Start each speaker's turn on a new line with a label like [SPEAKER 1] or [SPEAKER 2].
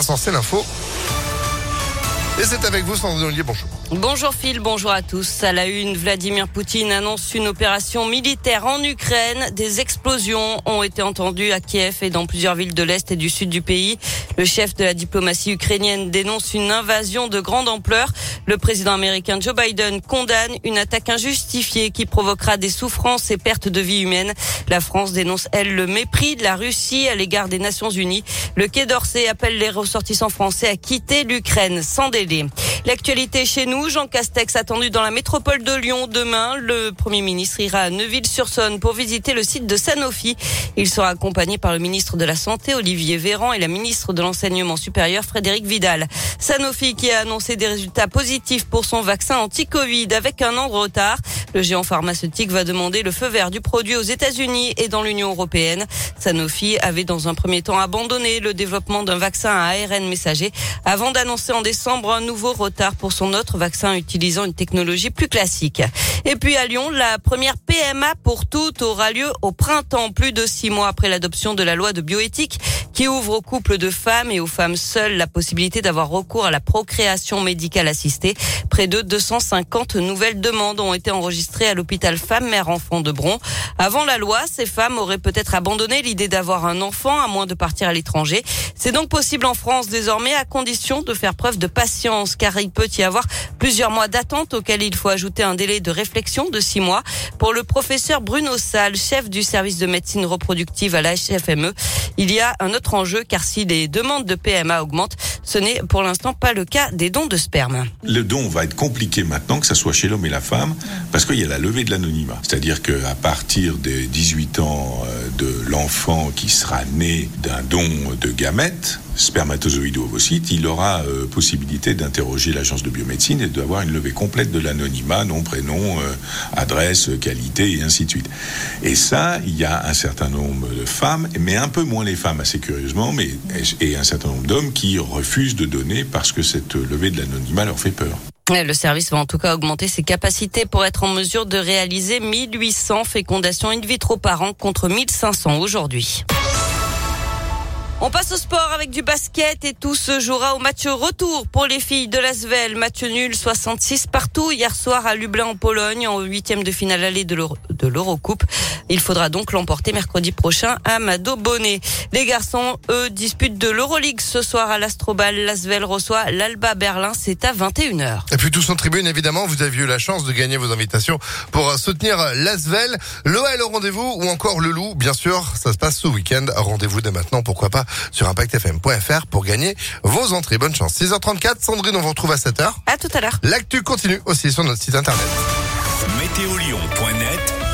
[SPEAKER 1] l'instant, c'est l'info. C'est avec vous, Sandrine Ollier. Bonjour.
[SPEAKER 2] Bonjour Phil, bonjour à tous. À la une, Vladimir Poutine annonce une opération militaire en Ukraine. Des explosions ont été entendues à Kiev et dans plusieurs villes de l'Est et du Sud du pays. Le chef de la diplomatie ukrainienne dénonce une invasion de grande ampleur. Le président américain Joe Biden condamne une attaque injustifiée qui provoquera des souffrances et pertes de vie humaines. La France dénonce, elle, le mépris de la Russie à l'égard des Nations Unies. Le Quai d'Orsay appelle les ressortissants français à quitter l'Ukraine sans délai. tragedy L'actualité chez nous, Jean Castex attendu dans la métropole de Lyon demain. Le Premier ministre ira à Neuville-sur-Saône pour visiter le site de Sanofi. Il sera accompagné par le ministre de la Santé, Olivier Véran, et la ministre de l'Enseignement supérieur, Frédéric Vidal. Sanofi qui a annoncé des résultats positifs pour son vaccin anti-Covid avec un an de retard. Le géant pharmaceutique va demander le feu vert du produit aux États-Unis et dans l'Union européenne. Sanofi avait dans un premier temps abandonné le développement d'un vaccin à ARN messager avant d'annoncer en décembre un nouveau retard pour son autre vaccin utilisant une technologie plus classique. Et puis à Lyon, la première PMA pour toutes aura lieu au printemps, plus de six mois après l'adoption de la loi de bioéthique qui ouvre aux couples de femmes et aux femmes seules la possibilité d'avoir recours à la procréation médicale assistée. Près de 250 nouvelles demandes ont été enregistrées à l'hôpital Femmes-Mère-Enfants de Bron. Avant la loi, ces femmes auraient peut-être abandonné l'idée d'avoir un enfant à moins de partir à l'étranger. C'est donc possible en France désormais à condition de faire preuve de patience car il peut y avoir plusieurs mois d'attente auxquels il faut ajouter un délai de réflexion de six mois. Pour le professeur Bruno Salle, chef du service de médecine reproductive à la HFME, il y a un autre enjeu car si les demandes de PMA augmentent, ce n'est pour l'instant pas le cas des dons de sperme.
[SPEAKER 3] Le don va être compliqué maintenant que ça soit chez l'homme et la femme parce qu'il y a la levée de l'anonymat. C'est-à-dire qu'à partir des 18 ans euh, de l'enfant qui sera né d'un don de gamètes, spermatozoïdes ou ovocytes, il aura euh, possibilité d'interroger l'agence de biomédecine et d'avoir une levée complète de l'anonymat, nom, prénom, euh, adresse, qualité et ainsi de suite. Et ça, il y a un certain nombre de femmes, mais un peu moins les femmes assez curieusement, mais et un certain nombre d'hommes qui refusent de donner parce que cette levée de l'anonymat leur fait peur.
[SPEAKER 2] Le service va en tout cas augmenter ses capacités pour être en mesure de réaliser 1800 fécondations in vitro par an contre 1500 aujourd'hui. On passe au sport avec du basket et tout se jouera au match retour pour les filles de l'Asvel. Match nul 66 partout hier soir à Lublin en Pologne en huitième de finale allée de l'Eurocoupe. Il faudra donc l'emporter mercredi prochain à Mado Bonnet. Les garçons, eux, disputent de l'Euroleague ce soir à l'Astrobal. L'Asvel reçoit l'Alba Berlin. C'est à 21h.
[SPEAKER 1] Et puis tous en tribune, évidemment, vous avez eu la chance de gagner vos invitations pour soutenir l'Asvel, l'OL au rendez-vous ou encore le Loup? Bien sûr, ça se passe ce week-end. Rendez-vous dès maintenant, pourquoi pas sur impactfm.fr pour gagner vos entrées. Bonne chance. 6h34, Sandrine, on vous retrouve à 7h.
[SPEAKER 2] À tout à l'heure.
[SPEAKER 1] L'actu continue aussi sur notre site internet.
[SPEAKER 4] Météolion.net